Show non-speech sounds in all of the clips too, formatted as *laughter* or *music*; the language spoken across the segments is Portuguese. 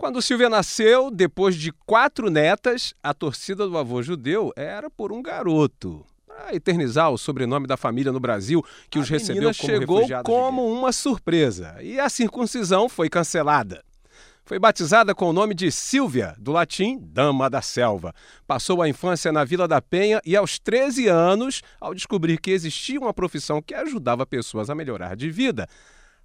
Quando Silvia nasceu, depois de quatro netas, a torcida do avô judeu era por um garoto. Para eternizar o sobrenome da família no Brasil, que a os recebeu como chegou como uma surpresa. E a circuncisão foi cancelada. Foi batizada com o nome de Silvia, do latim Dama da Selva. Passou a infância na Vila da Penha e, aos 13 anos, ao descobrir que existia uma profissão que ajudava pessoas a melhorar de vida,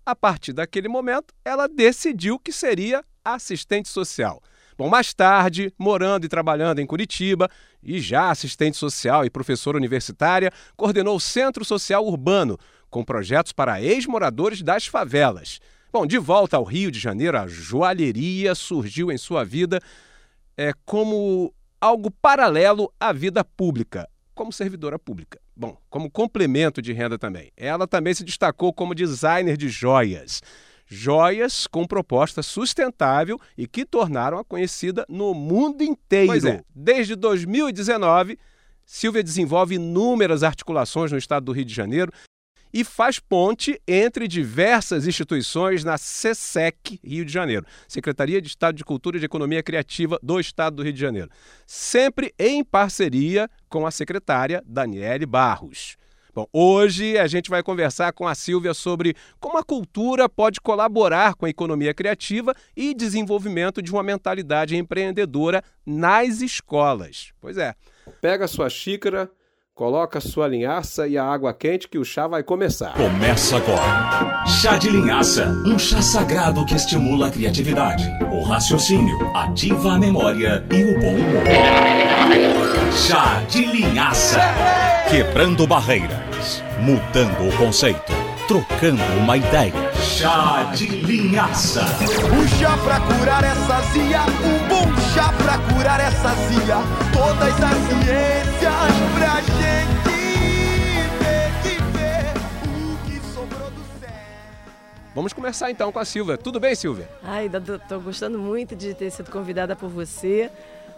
a partir daquele momento, ela decidiu que seria assistente social. Bom, mais tarde, morando e trabalhando em Curitiba, e já assistente social e professora universitária, coordenou o Centro Social Urbano, com projetos para ex-moradores das favelas. Bom, de volta ao Rio de Janeiro, a joalheria surgiu em sua vida é, como algo paralelo à vida pública, como servidora pública. Bom, como complemento de renda também. Ela também se destacou como designer de joias joias com proposta sustentável e que tornaram-a conhecida no mundo inteiro. Pois é, desde 2019, Silvia desenvolve inúmeras articulações no estado do Rio de Janeiro e faz ponte entre diversas instituições na SESEC Rio de Janeiro, Secretaria de Estado de Cultura e de Economia Criativa do Estado do Rio de Janeiro, sempre em parceria com a secretária Daniele Barros. Bom, hoje a gente vai conversar com a Silvia sobre como a cultura pode colaborar com a economia criativa e desenvolvimento de uma mentalidade empreendedora nas escolas. Pois é. Pega a sua xícara, coloca a sua linhaça e a água quente que o chá vai começar. Começa agora. Chá de linhaça, um chá sagrado que estimula a criatividade, o raciocínio, ativa a memória e o bom humor. Chá de linhaça. Quebrando barreiras, mudando o conceito, trocando uma ideia. Chá de linhaça. Um chá pra curar essa zia, um bom chá pra curar essa zia. Todas as ciências pra gente ver, ver o que sobrou do céu. Vamos começar então com a Silvia. Tudo bem, Silvia? Ai, estou gostando muito de ter sido convidada por você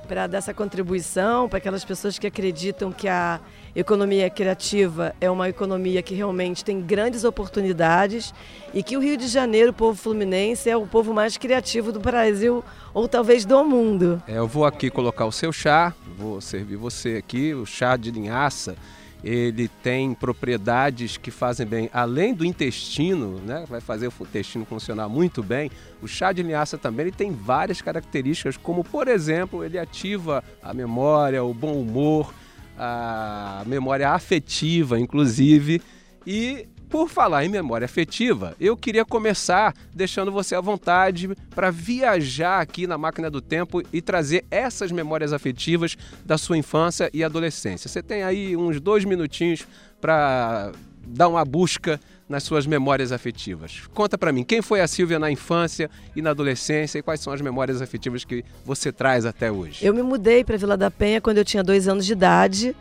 para dar essa contribuição para aquelas pessoas que acreditam que a economia criativa é uma economia que realmente tem grandes oportunidades e que o Rio de Janeiro, o povo fluminense, é o povo mais criativo do Brasil ou talvez do mundo. É, eu vou aqui colocar o seu chá, vou servir você aqui, o chá de linhaça ele tem propriedades que fazem bem, além do intestino, né, vai fazer o intestino funcionar muito bem. O chá de linhaça também ele tem várias características, como por exemplo, ele ativa a memória, o bom humor, a memória afetiva, inclusive, e por falar em memória afetiva, eu queria começar deixando você à vontade para viajar aqui na máquina do tempo e trazer essas memórias afetivas da sua infância e adolescência. Você tem aí uns dois minutinhos para dar uma busca nas suas memórias afetivas. Conta para mim, quem foi a Silvia na infância e na adolescência e quais são as memórias afetivas que você traz até hoje? Eu me mudei para Vila da Penha quando eu tinha dois anos de idade.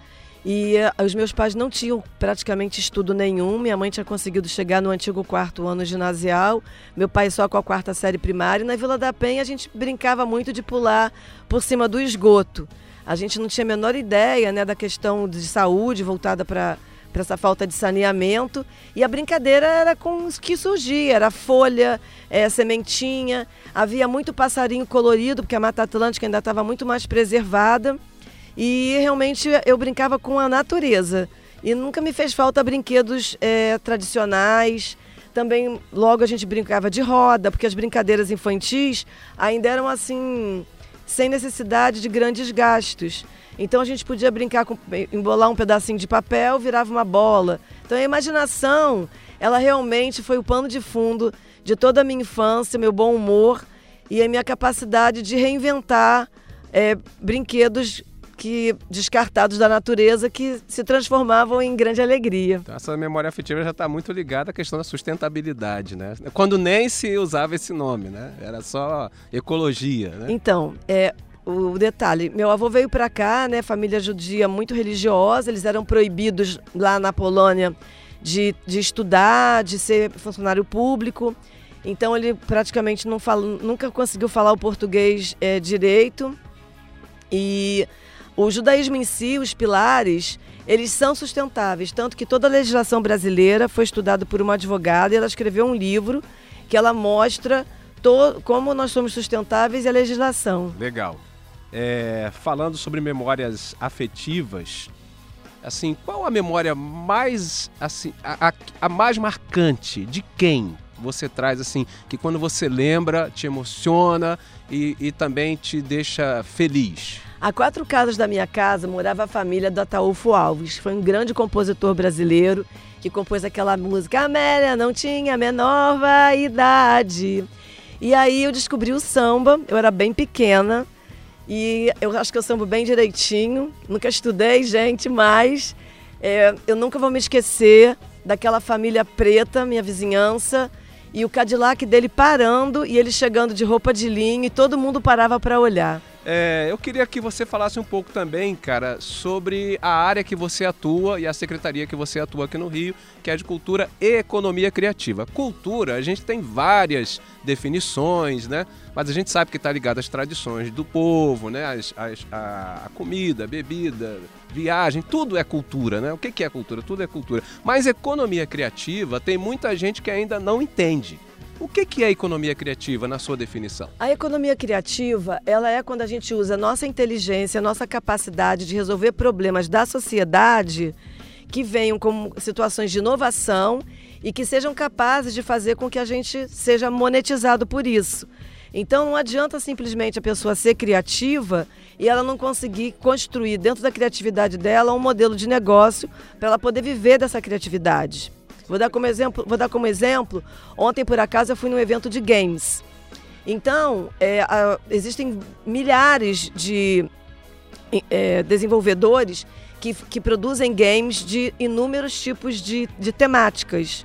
E uh, os meus pais não tinham praticamente estudo nenhum. Minha mãe tinha conseguido chegar no antigo quarto ano ginasial, meu pai só com a quarta série primária. E na Vila da Penha a gente brincava muito de pular por cima do esgoto. A gente não tinha a menor ideia né, da questão de saúde voltada para para essa falta de saneamento. E a brincadeira era com o que surgia, era folha, é, sementinha. Havia muito passarinho colorido, porque a Mata Atlântica ainda estava muito mais preservada. E realmente eu brincava com a natureza. E nunca me fez falta brinquedos é, tradicionais. Também logo a gente brincava de roda, porque as brincadeiras infantis ainda eram assim, sem necessidade de grandes gastos. Então a gente podia brincar com embolar um pedacinho de papel, virava uma bola. Então a imaginação, ela realmente foi o pano de fundo de toda a minha infância, meu bom humor e a minha capacidade de reinventar é, brinquedos que descartados da natureza que se transformavam em grande alegria. Então, essa memória afetiva já está muito ligada à questão da sustentabilidade, né? Quando nem se usava esse nome, né? Era só ecologia, né? Então, é, o detalhe, meu avô veio para cá, né, família judia muito religiosa, eles eram proibidos lá na Polônia de, de estudar, de ser funcionário público. Então ele praticamente não fala, nunca conseguiu falar o português é, direito. E o judaísmo em si, os pilares, eles são sustentáveis, tanto que toda a legislação brasileira foi estudada por uma advogada e ela escreveu um livro que ela mostra to, como nós somos sustentáveis e a legislação. Legal. É, falando sobre memórias afetivas, assim, qual a memória mais assim, a, a, a mais marcante de quem você traz assim, que quando você lembra te emociona e, e também te deixa feliz? A quatro casas da minha casa morava a família do Ataúfo Alves. Foi um grande compositor brasileiro que compôs aquela música Amélia não tinha a menor vaidade. E aí eu descobri o samba, eu era bem pequena e eu acho que eu sambo bem direitinho. Nunca estudei, gente, mas é, eu nunca vou me esquecer daquela família preta, minha vizinhança, e o Cadillac dele parando e ele chegando de roupa de linho e todo mundo parava para olhar. É, eu queria que você falasse um pouco também, cara, sobre a área que você atua e a secretaria que você atua aqui no Rio, que é de cultura e economia criativa. Cultura, a gente tem várias definições, né? Mas a gente sabe que está ligado às tradições do povo, né? As, as, a, comida, a bebida, viagem, tudo é cultura, né? O que, que é cultura? Tudo é cultura. Mas economia criativa tem muita gente que ainda não entende. O que, que é economia criativa na sua definição? A economia criativa, ela é quando a gente usa nossa inteligência, nossa capacidade de resolver problemas da sociedade que venham como situações de inovação e que sejam capazes de fazer com que a gente seja monetizado por isso. Então não adianta simplesmente a pessoa ser criativa e ela não conseguir construir dentro da criatividade dela um modelo de negócio para ela poder viver dessa criatividade. Vou dar como exemplo, vou dar como exemplo. Ontem por acaso eu fui num evento de games. Então é, a, existem milhares de é, desenvolvedores que, que produzem games de inúmeros tipos de, de temáticas.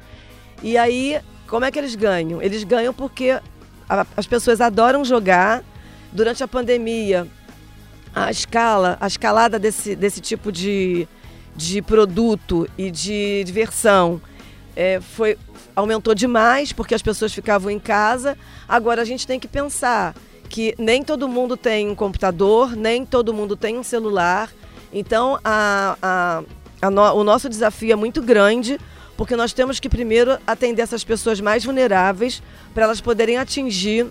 E aí, como é que eles ganham? Eles ganham porque a, as pessoas adoram jogar. Durante a pandemia, a escala, a escalada desse, desse tipo de, de produto e de diversão é, foi, aumentou demais porque as pessoas ficavam em casa. Agora a gente tem que pensar que nem todo mundo tem um computador, nem todo mundo tem um celular. Então a, a, a no, o nosso desafio é muito grande porque nós temos que primeiro atender essas pessoas mais vulneráveis para elas poderem atingir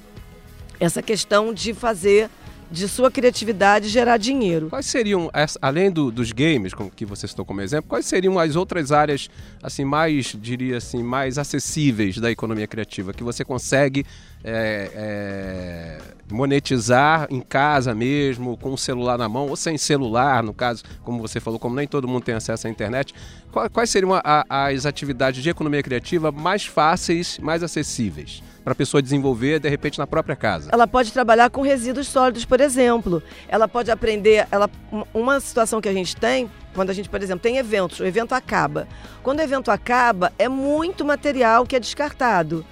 essa questão de fazer de sua criatividade gerar dinheiro. Quais seriam, além do, dos games, que você citou como exemplo, quais seriam as outras áreas assim mais, diria assim, mais acessíveis da economia criativa que você consegue é, é, monetizar em casa mesmo, com o celular na mão ou sem celular, no caso, como você falou, como nem todo mundo tem acesso à internet, quais seriam a, as atividades de economia criativa mais fáceis, mais acessíveis? Para a pessoa desenvolver, de repente, na própria casa? Ela pode trabalhar com resíduos sólidos, por exemplo. Ela pode aprender. Ela, uma situação que a gente tem, quando a gente, por exemplo, tem eventos, o evento acaba. Quando o evento acaba, é muito material que é descartado.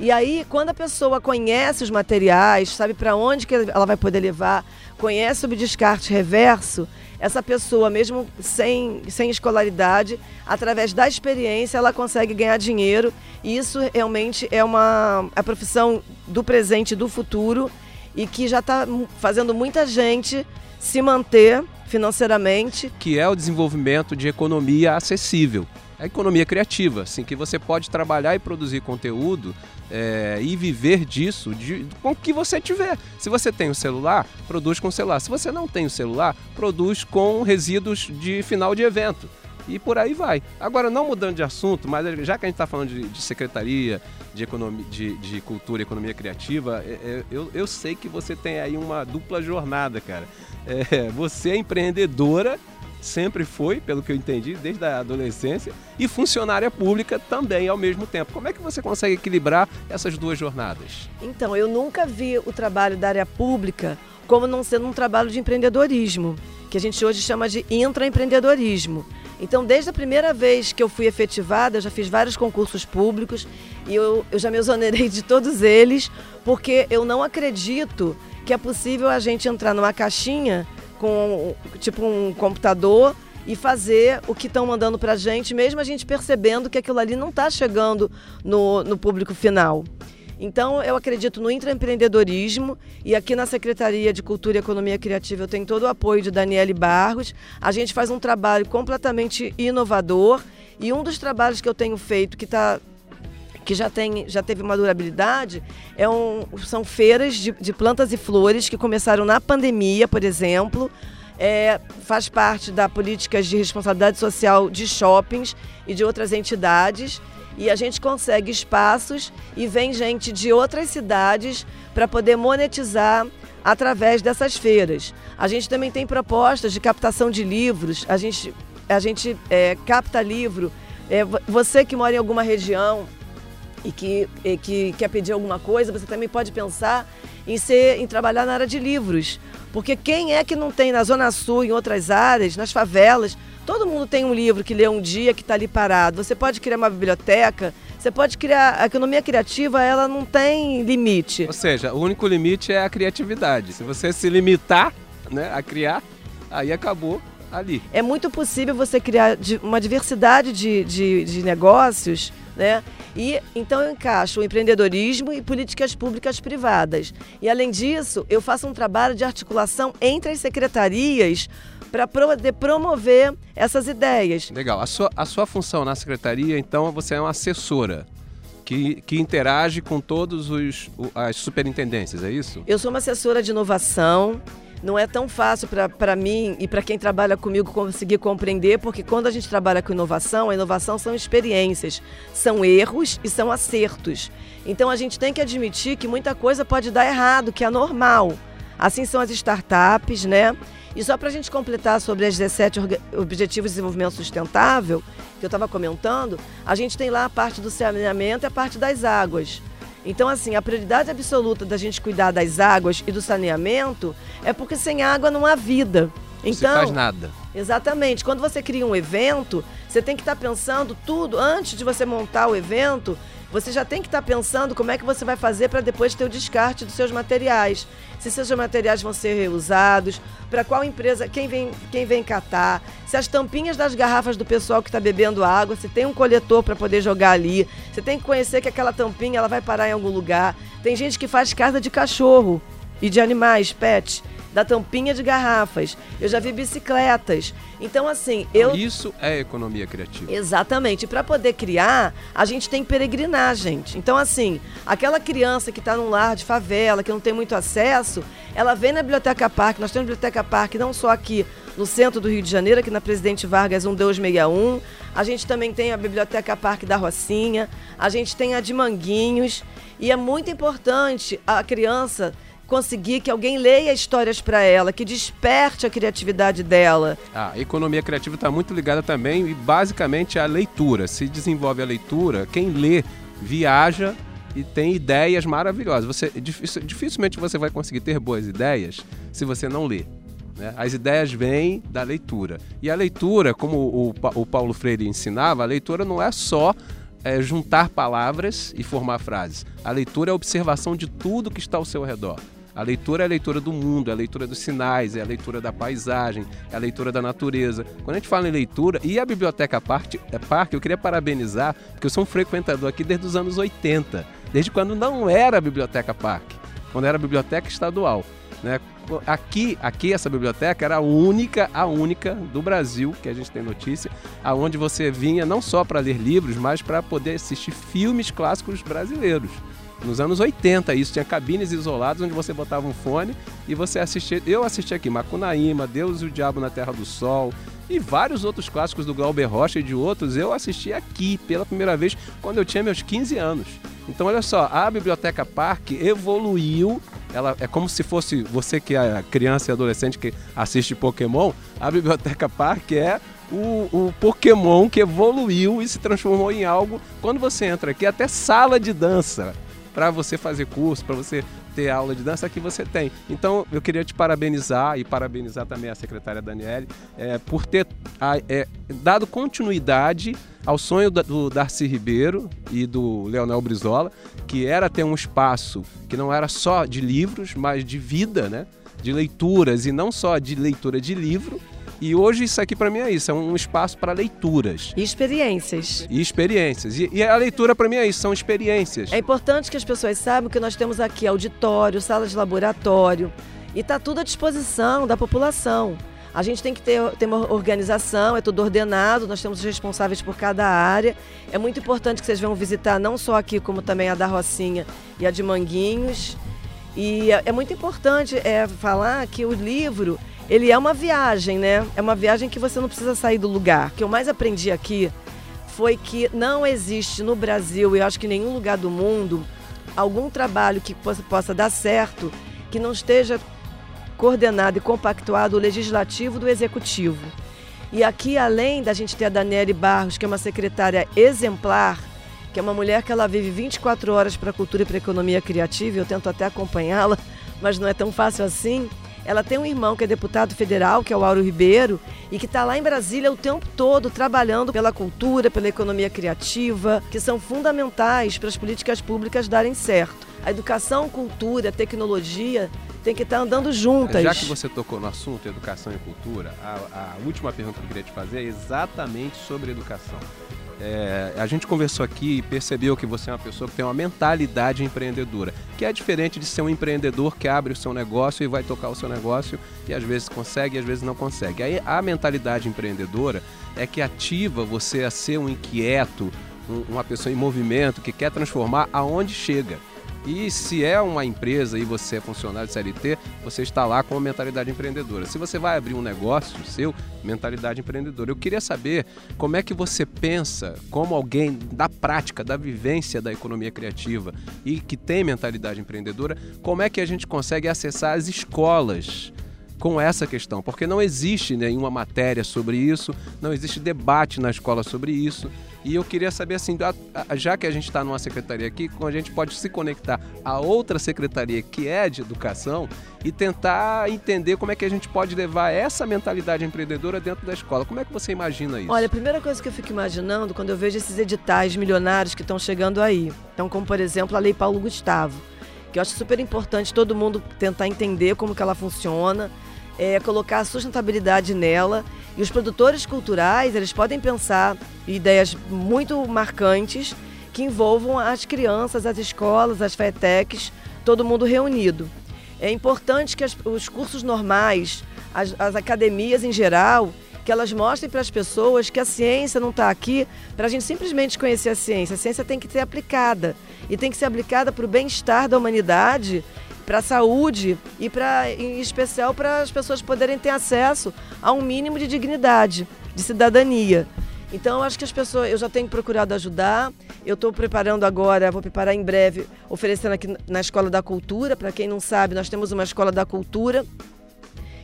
E aí, quando a pessoa conhece os materiais, sabe para onde que ela vai poder levar, conhece o descarte reverso, essa pessoa, mesmo sem, sem escolaridade, através da experiência, ela consegue ganhar dinheiro. E isso realmente é uma a profissão do presente e do futuro e que já está fazendo muita gente se manter financeiramente. Que é o desenvolvimento de economia acessível. A economia criativa, assim, que você pode trabalhar e produzir conteúdo é, e viver disso de, com o que você tiver. Se você tem o um celular, produz com o celular. Se você não tem o celular, produz com resíduos de final de evento. E por aí vai. Agora, não mudando de assunto, mas já que a gente está falando de, de, secretaria, de, economia, de, de cultura e economia criativa, é, é, eu, eu sei que você tem aí uma dupla jornada, cara. É, você é empreendedora sempre foi, pelo que eu entendi, desde a adolescência, e funcionária pública também ao mesmo tempo. Como é que você consegue equilibrar essas duas jornadas? Então, eu nunca vi o trabalho da área pública como não sendo um trabalho de empreendedorismo, que a gente hoje chama de intraempreendedorismo. Então, desde a primeira vez que eu fui efetivada, eu já fiz vários concursos públicos e eu, eu já me exonerei de todos eles, porque eu não acredito que é possível a gente entrar numa caixinha com tipo um computador e fazer o que estão mandando para a gente, mesmo a gente percebendo que aquilo ali não está chegando no, no público final. Então, eu acredito no intraempreendedorismo e aqui na Secretaria de Cultura e Economia Criativa eu tenho todo o apoio de Daniele Barros. A gente faz um trabalho completamente inovador e um dos trabalhos que eu tenho feito que está que já, tem, já teve uma durabilidade, é um, são feiras de, de plantas e flores que começaram na pandemia, por exemplo. É, faz parte da políticas de responsabilidade social de shoppings e de outras entidades. E a gente consegue espaços e vem gente de outras cidades para poder monetizar através dessas feiras. A gente também tem propostas de captação de livros, a gente, a gente é, capta livro. É, você que mora em alguma região e que, e que quer pedir alguma coisa, você também pode pensar em, ser, em trabalhar na área de livros. Porque quem é que não tem na Zona Sul, em outras áreas, nas favelas, todo mundo tem um livro que lê um dia que está ali parado. Você pode criar uma biblioteca você pode criar. A economia criativa, ela não tem limite. Ou seja, o único limite é a criatividade. Se você se limitar né, a criar, aí acabou ali. É muito possível você criar uma diversidade de, de, de negócios, né? E então eu encaixo o empreendedorismo e políticas públicas privadas. E além disso, eu faço um trabalho de articulação entre as secretarias para poder promover essas ideias. Legal. A sua, a sua função na secretaria, então, você é uma assessora. Que, que, interage com todos os as superintendências, é isso? Eu sou uma assessora de inovação. Não é tão fácil para mim e para quem trabalha comigo conseguir compreender, porque quando a gente trabalha com inovação, a inovação são experiências, são erros e são acertos. Então a gente tem que admitir que muita coisa pode dar errado, que é normal. Assim são as startups, né? E só para a gente completar sobre as 17 Objetivos de Desenvolvimento Sustentável, que eu estava comentando, a gente tem lá a parte do saneamento e a parte das águas. Então, assim, a prioridade absoluta da gente cuidar das águas e do saneamento é porque sem água não há vida. Então, não faz nada. Exatamente. Quando você cria um evento, você tem que estar pensando tudo antes de você montar o evento você já tem que estar tá pensando como é que você vai fazer para depois ter o descarte dos seus materiais. Se seus materiais vão ser reusados, para qual empresa, quem vem, quem vem catar, se as tampinhas das garrafas do pessoal que está bebendo água, se tem um coletor para poder jogar ali. Você tem que conhecer que aquela tampinha ela vai parar em algum lugar. Tem gente que faz casa de cachorro e de animais, pets da tampinha de garrafas. Eu já vi bicicletas. Então, assim, eu. Isso é economia criativa. Exatamente. Para poder criar, a gente tem que peregrinar, gente. Então, assim, aquela criança que está num lar de favela, que não tem muito acesso, ela vem na Biblioteca Parque. Nós temos Biblioteca Parque não só aqui no centro do Rio de Janeiro, aqui na Presidente Vargas 1261. A gente também tem a Biblioteca Parque da Rocinha. A gente tem a de Manguinhos. E é muito importante a criança conseguir que alguém leia histórias para ela, que desperte a criatividade dela. a economia criativa está muito ligada também e basicamente à leitura. Se desenvolve a leitura, quem lê viaja e tem ideias maravilhosas. Você dificilmente você vai conseguir ter boas ideias se você não lê. Né? As ideias vêm da leitura. E a leitura, como o, o Paulo Freire ensinava, a leitura não é só é, juntar palavras e formar frases. A leitura é a observação de tudo que está ao seu redor. A leitura é a leitura do mundo, é a leitura dos sinais, é a leitura da paisagem, é a leitura da natureza. Quando a gente fala em leitura, e a Biblioteca Parque, é Parque eu queria parabenizar, porque eu sou um frequentador aqui desde os anos 80, desde quando não era Biblioteca Parque, quando era Biblioteca Estadual. Né? Aqui, aqui essa biblioteca era a única, a única do Brasil que a gente tem notícia, aonde você vinha não só para ler livros, mas para poder assistir filmes clássicos brasileiros. Nos anos 80 isso, tinha cabines isoladas onde você botava um fone e você assistia. Eu assisti aqui Macunaíma, Deus e o Diabo na Terra do Sol e vários outros clássicos do Glauber Rocha e de outros eu assisti aqui pela primeira vez quando eu tinha meus 15 anos. Então olha só, a Biblioteca Parque evoluiu. Ela é como se fosse você que é criança e adolescente que assiste Pokémon, a Biblioteca Parque é o, o, Pokémon que evoluiu e se transformou em algo. Quando você entra aqui, até sala de dança para você fazer curso, para você ter aula de dança que você tem. Então eu queria te parabenizar e parabenizar também a secretária Daniele é, por ter a, é, dado continuidade ao sonho do Darcy Ribeiro e do Leonel Brizola, que era ter um espaço que não era só de livros, mas de vida, né? de leituras e não só de leitura de livro, e hoje isso aqui para mim é isso, é um espaço para leituras. E experiências. E experiências. E, e a leitura para mim é isso, são experiências. É importante que as pessoas saibam que nós temos aqui auditório, sala de laboratório, e está tudo à disposição da população. A gente tem que ter, ter uma organização, é tudo ordenado, nós temos responsáveis por cada área. É muito importante que vocês venham visitar não só aqui, como também a da Rocinha e a de Manguinhos. E é, é muito importante é, falar que o livro, ele é uma viagem, né? É uma viagem que você não precisa sair do lugar. O que eu mais aprendi aqui foi que não existe no Brasil, e eu acho que em nenhum lugar do mundo, algum trabalho que possa, dar certo que não esteja coordenado e compactuado o legislativo do executivo. E aqui, além da gente ter a Daniele Barros, que é uma secretária exemplar, que é uma mulher que ela vive 24 horas para a cultura e para a economia criativa, eu tento até acompanhá-la, mas não é tão fácil assim. Ela tem um irmão que é deputado federal, que é o Auro Ribeiro, e que está lá em Brasília o tempo todo trabalhando pela cultura, pela economia criativa, que são fundamentais para as políticas públicas darem certo. A educação, cultura, tecnologia tem que estar tá andando juntas. Já que você tocou no assunto educação e cultura, a, a última pergunta que eu queria te fazer é exatamente sobre educação. É, a gente conversou aqui e percebeu que você é uma pessoa que tem uma mentalidade empreendedora, que é diferente de ser um empreendedor que abre o seu negócio e vai tocar o seu negócio e às vezes consegue e às vezes não consegue. Aí a mentalidade empreendedora é que ativa você a ser um inquieto, um, uma pessoa em movimento que quer transformar aonde chega. E se é uma empresa e você é funcionário de CLT, você está lá com a mentalidade empreendedora. Se você vai abrir um negócio seu, mentalidade empreendedora. Eu queria saber como é que você pensa, como alguém da prática, da vivência da economia criativa e que tem mentalidade empreendedora, como é que a gente consegue acessar as escolas com essa questão, porque não existe nenhuma matéria sobre isso, não existe debate na escola sobre isso. E eu queria saber assim, já que a gente está numa secretaria aqui, como a gente pode se conectar a outra secretaria que é de educação e tentar entender como é que a gente pode levar essa mentalidade empreendedora dentro da escola. Como é que você imagina isso? Olha, a primeira coisa que eu fico imaginando quando eu vejo esses editais milionários que estão chegando aí, então como por exemplo a Lei Paulo Gustavo, que eu acho super importante todo mundo tentar entender como que ela funciona, é, colocar a sustentabilidade nela. E os produtores culturais, eles podem pensar ideias muito marcantes que envolvam as crianças, as escolas, as FETECs, todo mundo reunido. É importante que as, os cursos normais, as, as academias em geral, que elas mostrem para as pessoas que a ciência não está aqui para a gente simplesmente conhecer a ciência. A ciência tem que ser aplicada e tem que ser aplicada para o bem-estar da humanidade para a saúde e para em especial para as pessoas poderem ter acesso a um mínimo de dignidade, de cidadania. Então, acho que as pessoas, eu já tenho procurado ajudar. Eu estou preparando agora, vou preparar em breve, oferecendo aqui na Escola da Cultura. Para quem não sabe, nós temos uma Escola da Cultura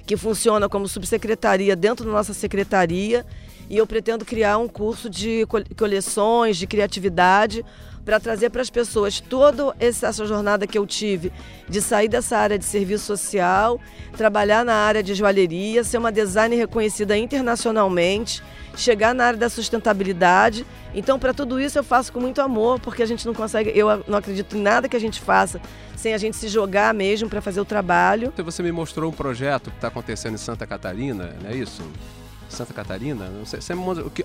que funciona como subsecretaria dentro da nossa secretaria. E eu pretendo criar um curso de coleções, de criatividade, para trazer para as pessoas toda essa jornada que eu tive de sair dessa área de serviço social, trabalhar na área de joalheria, ser uma designer reconhecida internacionalmente, chegar na área da sustentabilidade. Então, para tudo isso eu faço com muito amor, porque a gente não consegue, eu não acredito em nada que a gente faça sem a gente se jogar mesmo para fazer o trabalho. Você me mostrou um projeto que está acontecendo em Santa Catarina, não é isso? Santa Catarina, não sei,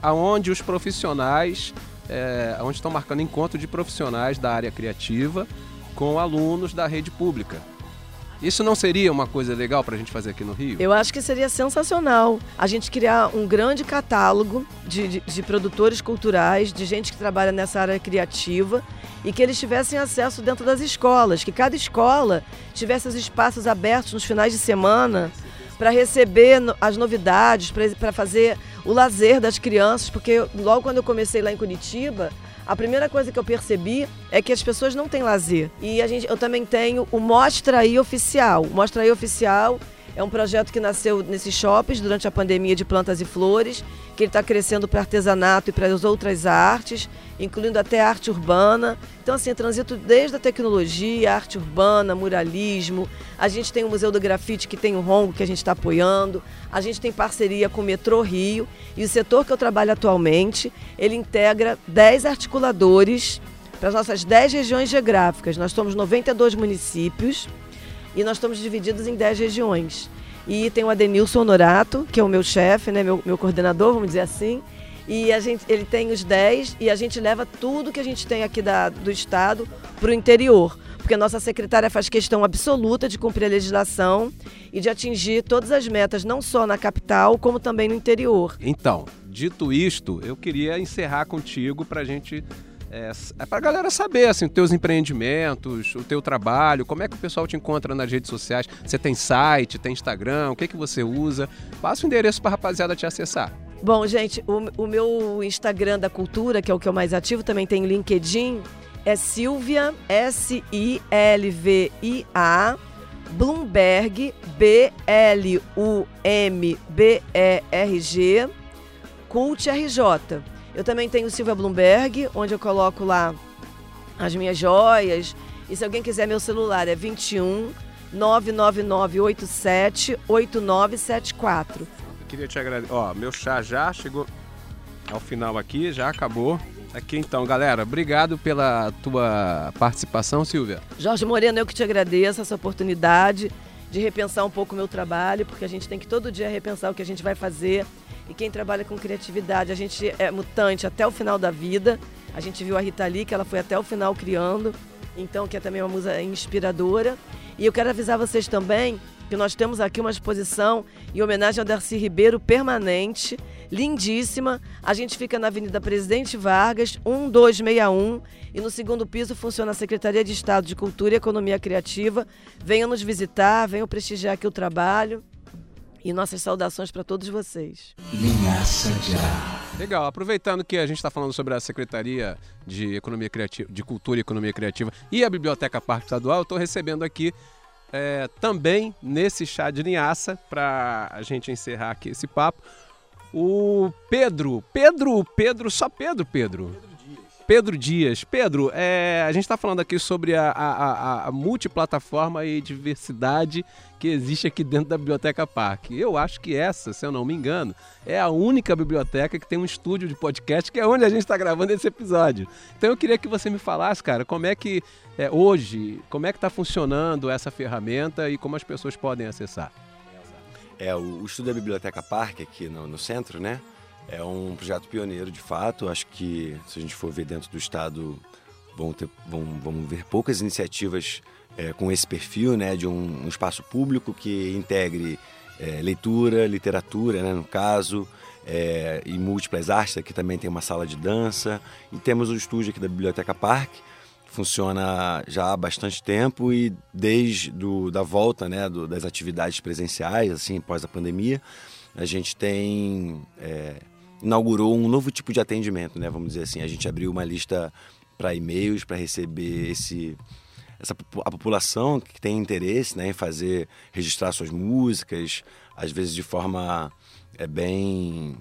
aonde os profissionais é, onde estão marcando encontro de profissionais da área criativa com alunos da rede pública. Isso não seria uma coisa legal para a gente fazer aqui no Rio? Eu acho que seria sensacional a gente criar um grande catálogo de, de, de, produtores culturais, de gente que trabalha nessa área criativa e que eles tivessem acesso dentro das escolas, que cada escola tivesse os espaços abertos nos finais de semana para receber as novidades, para fazer o lazer das crianças, porque logo quando eu comecei lá em Curitiba, a primeira coisa que eu percebi é que as pessoas não têm lazer. E a gente, eu também tenho o Mostra aí Oficial. O Mostra aí Oficial é um projeto que nasceu nesses shoppings durante a pandemia de plantas e flores, que ele está crescendo para artesanato e para as outras artes, incluindo até arte urbana. Então, assim, transito desde a tecnologia, arte urbana, muralismo. A gente tem o Museu do Grafite, que tem o Rongo, que a gente está apoiando. A gente tem parceria com o Metrô Rio. E o setor que eu trabalho atualmente, ele integra 10 articuladores para as nossas 10 regiões geográficas. Nós somos 92 municípios e nós estamos divididos em 10 regiões. E tem o Adenilson Honorato, que é o meu chefe, né, meu, meu coordenador, vamos dizer assim. E a gente, ele tem os 10 e a gente leva tudo que a gente tem aqui da, do estado para o interior. porque a nossa secretária faz questão absoluta de cumprir a legislação e de atingir todas as metas, não só na capital, como também no interior. Então, dito isto, eu queria encerrar contigo para a gente é, é para a galera saber, assim, os teus empreendimentos, o teu trabalho, como é que o pessoal te encontra nas redes sociais. Você tem site, tem Instagram, o que, que você usa? Passa o endereço para a rapaziada te acessar. Bom, gente, o, o meu Instagram da cultura, que é o que eu mais ativo, também tem LinkedIn, é Silvia, S-I-L-V-I-A, Bloomberg, B-L-U-M-B-E-R-G, Cult RJ. Eu também tenho Silvia Bloomberg, onde eu coloco lá as minhas joias. E se alguém quiser meu celular, é 21 99987 8974 queria te agradecer. Ó, meu chá já chegou ao final aqui, já acabou. Aqui então, galera, obrigado pela tua participação, Silvia. Jorge Moreno, eu que te agradeço essa oportunidade de repensar um pouco o meu trabalho, porque a gente tem que todo dia repensar o que a gente vai fazer. E quem trabalha com criatividade, a gente é mutante até o final da vida. A gente viu a Rita Lee, que ela foi até o final criando, então que é também uma música inspiradora. E eu quero avisar vocês também que nós temos aqui uma exposição em homenagem ao Darcy Ribeiro permanente, lindíssima. A gente fica na Avenida Presidente Vargas, 1261, e no segundo piso funciona a Secretaria de Estado de Cultura e Economia Criativa. Venham nos visitar, venham prestigiar aqui o trabalho. E nossas saudações para todos vocês. Linhaça já. Legal, aproveitando que a gente está falando sobre a Secretaria de Economia Criativa, de Cultura e Economia Criativa e a Biblioteca Parque Estadual, eu estou recebendo aqui é, também nesse chá de linhaça, para a gente encerrar aqui esse papo, o Pedro, Pedro, Pedro, só Pedro, Pedro. Pedro Dias. Pedro, é, a gente está falando aqui sobre a, a, a, a, multiplataforma e diversidade que existe aqui dentro da Biblioteca Parque. Eu acho que essa, se eu não me engano, é a única biblioteca que tem um estúdio de podcast, que é onde a gente está gravando esse episódio. Então eu queria que você me falasse, cara, como é que é, hoje, como é que está funcionando essa ferramenta e como as pessoas podem acessar. É, o, estudo da Biblioteca Parque aqui no, no centro, né? É um projeto pioneiro, de fato. Acho que se a gente for ver dentro do estado, vão ter, vão, vamos ver poucas iniciativas é, com esse perfil, né, de um, um espaço público que integre é, leitura, literatura, né, no caso, é, e múltiplas artes. Aqui também tem uma sala de dança. E temos o estúdio aqui da Biblioteca Parque, funciona já há bastante tempo e desde do, da volta né, do, das atividades presenciais, assim, após a pandemia, a gente tem é, inaugurou um novo tipo de atendimento, né? Vamos dizer assim, a gente abriu uma lista para e-mails para receber esse essa a população que tem interesse, né, em fazer registrar suas músicas, às vezes de forma é bem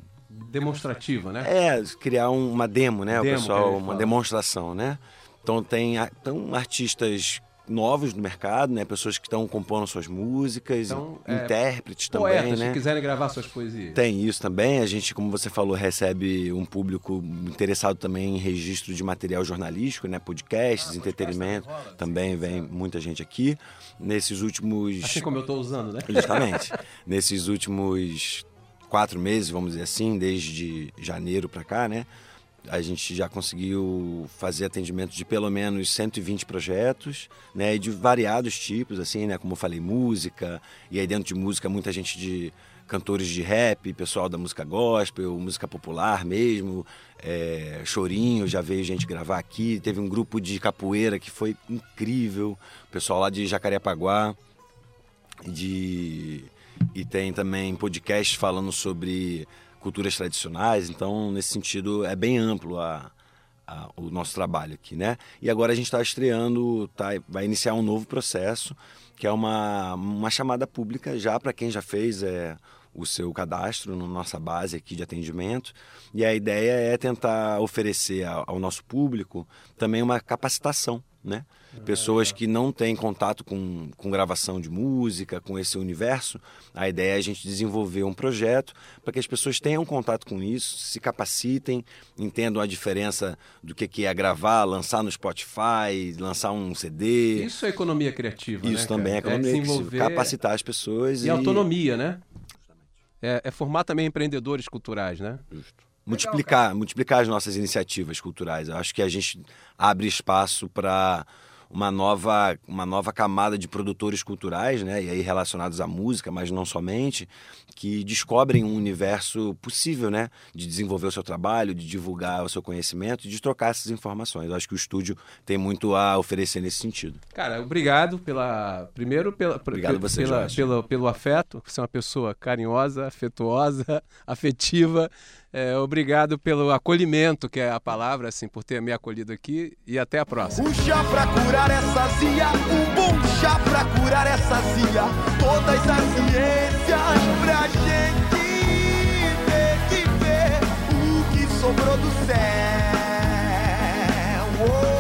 demonstrativa, né? É, criar um, uma demo, né, demo, o pessoal, uma demonstração, né? Então tem então, artistas novos no mercado, né? Pessoas que estão compondo suas músicas, então, é, intérpretes é, também, poetas, né? que quiserem gravar suas poesias. Tem isso também. A gente, como você falou, recebe um público interessado também em registro de material jornalístico, né? Podcasts, ah, entretenimento. Podcast também sim, vem sim. muita gente aqui. Nesses últimos... Assim como eu estou usando, né? Justamente. *laughs* Nesses últimos quatro meses, vamos dizer assim, desde janeiro para cá, né? A gente já conseguiu fazer atendimento de pelo menos 120 projetos, né, e de variados tipos, assim, né, como eu falei, música, e aí dentro de música muita gente de cantores de rap, pessoal da música gospel, música popular mesmo, é, chorinho, já veio gente gravar aqui, teve um grupo de capoeira que foi incrível, pessoal lá de Jacarepaguá, de e tem também podcast falando sobre culturas tradicionais, então nesse sentido é bem amplo a, a, o nosso trabalho aqui, né? E agora a gente está estreando, tá, vai iniciar um novo processo, que é uma, uma chamada pública já para quem já fez é, o seu cadastro na nossa base aqui de atendimento. E a ideia é tentar oferecer ao, ao nosso público também uma capacitação, né? pessoas que não têm contato com, com gravação de música, com esse universo, a ideia é a gente desenvolver um projeto para que as pessoas tenham contato com isso, se capacitem, entendam a diferença do que, que é gravar, lançar no Spotify, lançar um CD. Isso é economia criativa, Isso né, também é economia é desenvolver... capacitar as pessoas. E, e... autonomia, né? É, é, formar também empreendedores culturais, né? Justo. Multiplicar, multiplicar as nossas iniciativas culturais. Eu acho que a gente abre espaço para uma nova, uma nova camada de produtores culturais, né? E aí relacionados à música, mas não somente, que descobrem um universo possível, né? De desenvolver o seu trabalho, de divulgar o seu conhecimento, de trocar essas informações. Eu acho que o estúdio tem muito a oferecer nesse sentido. Cara, obrigado pela. Primeiro, pela, obrigado você, pela, pelo, pelo afeto. Você é uma pessoa carinhosa, afetuosa, *laughs* afetiva. É, obrigado pelo acolhimento, que é a palavra, assim, por ter me acolhido aqui e até a próxima. Um chá pra curar essa zia, um bom chá pra curar essa zia, todas as ciências pra gente ver que ver o que sobrou do céu. Oh.